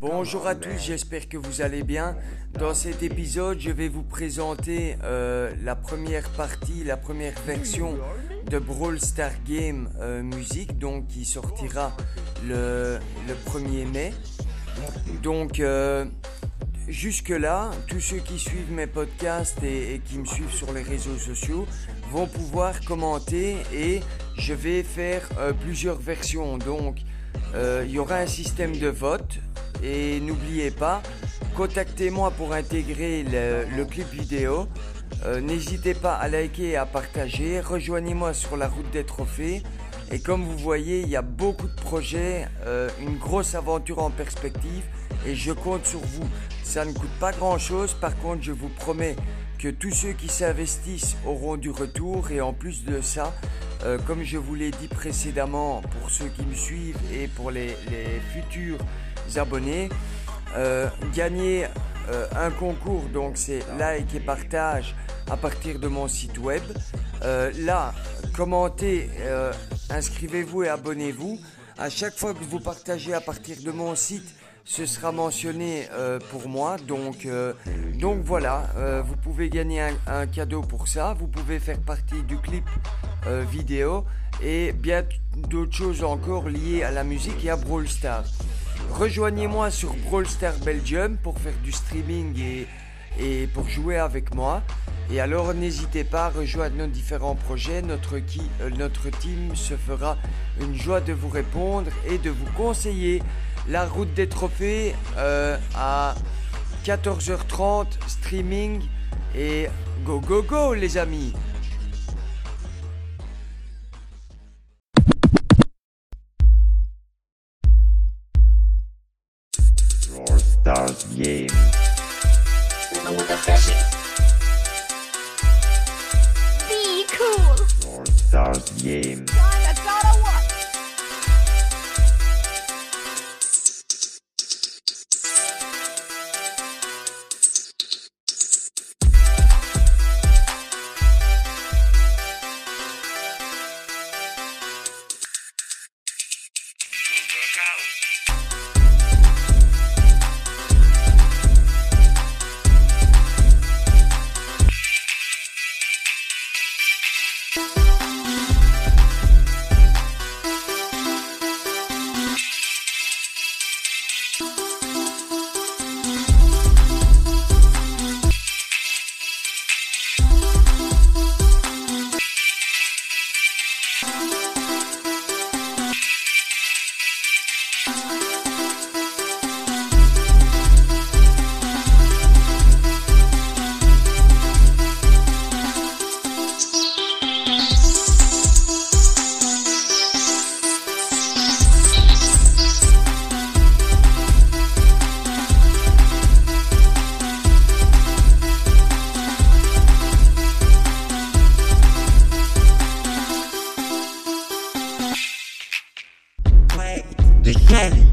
Bonjour à tous, j'espère que vous allez bien. Dans cet épisode, je vais vous présenter euh, la première partie, la première version de Brawl Star Game euh, Music, donc qui sortira le, 1er mai. Donc, euh, jusque-là, tous ceux qui suivent mes podcasts et, et, qui me suivent sur les réseaux sociaux vont pouvoir commenter et je vais faire plusieurs versions. Donc, il y aura un système de vote et n'oubliez pas, contactez-moi pour intégrer le, clip vidéo. Euh, n'hésitez pas à liker et à partager. Rejoignez-moi sur la route des trophées. Et comme vous voyez, il y a beaucoup de projets, euh, une grosse aventure en perspective et je compte sur vous. Ça ne coûte pas grand-chose, par contre je vous promets que tous ceux qui s'investissent auront du retour et en plus de ça, euh, comme je vous l'ai dit précédemment pour ceux qui me suivent et pour les futurs abonnés. Euh, gagner euh, un concours, donc c'est like et partage à partir de mon site web. Euh, là, commentez, inscrivez-vous et abonnez-vous. À chaque fois que vous partagez à partir de mon site, ce sera mentionné pour moi. Donc, donc voilà, vous pouvez gagner un, cadeau pour ça. Vous pouvez faire partie du clip vidéo et bien d'autres choses encore liées à la musique et à Brawl. Rejoignez-moi sur Brawl Star Belgium pour faire du streaming et, pour jouer avec moi. Et alors n'hésitez pas à rejoindre nos différents projets. Euh, notre team se fera une joie de vous répondre et de vous conseiller la route des trophées euh, à 14h30 streaming. Et go go go les amis Stars Game. Be cool. All Stars Game. Hey.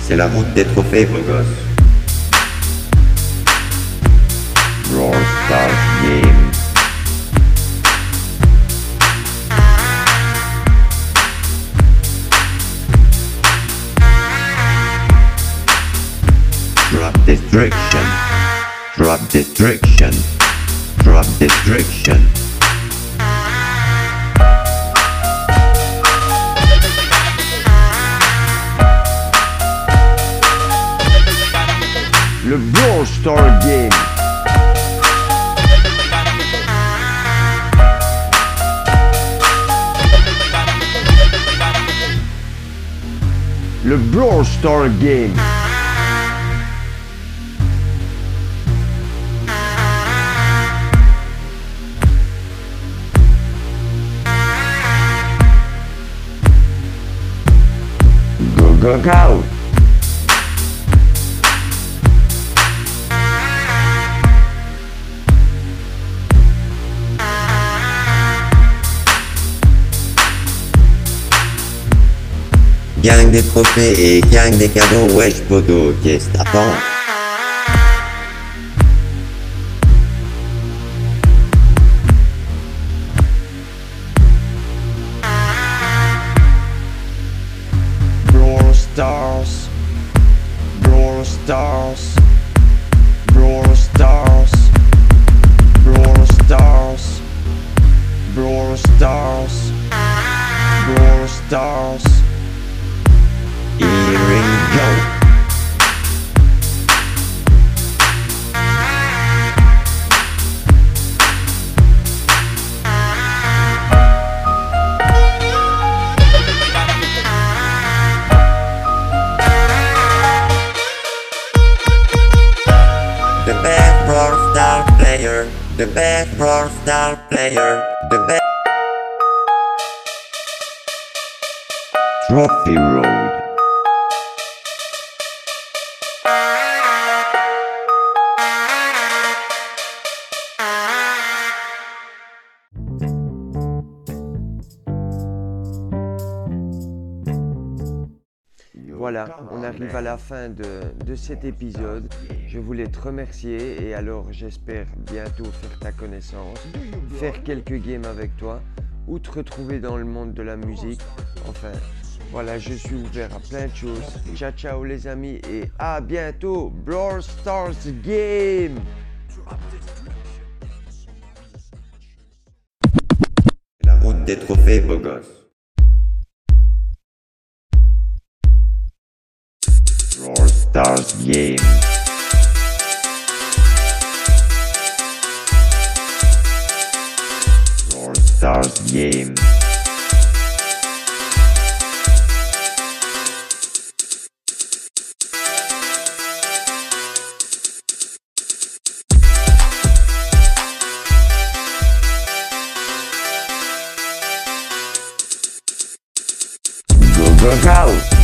C'est la route des trophées, gosse. Distraction, Drop distraction. Le Brawl Star Game. le Brawl Star Game. Go. Gang des trophées et gang des cadeaux, wesh poteau, qu'est-ce que t'attends Stars. Brawl Stars. Brawl Stars. Brawl Stars. Brawl Stars. Brawl Stars. Player, the best Trophy Road. On arrive à la fin de, de cet épisode. Je voulais te remercier et alors j'espère bientôt faire ta connaissance, faire quelques games avec toi ou te retrouver dans le monde de la musique. Enfin, voilà, je suis ouvert à plein de choses. Ciao ciao les amis et à bientôt. Brawl Stars Game La route des trophées, beau gosse. Brawl Stars Game. Brawl Stars Game. Go go go.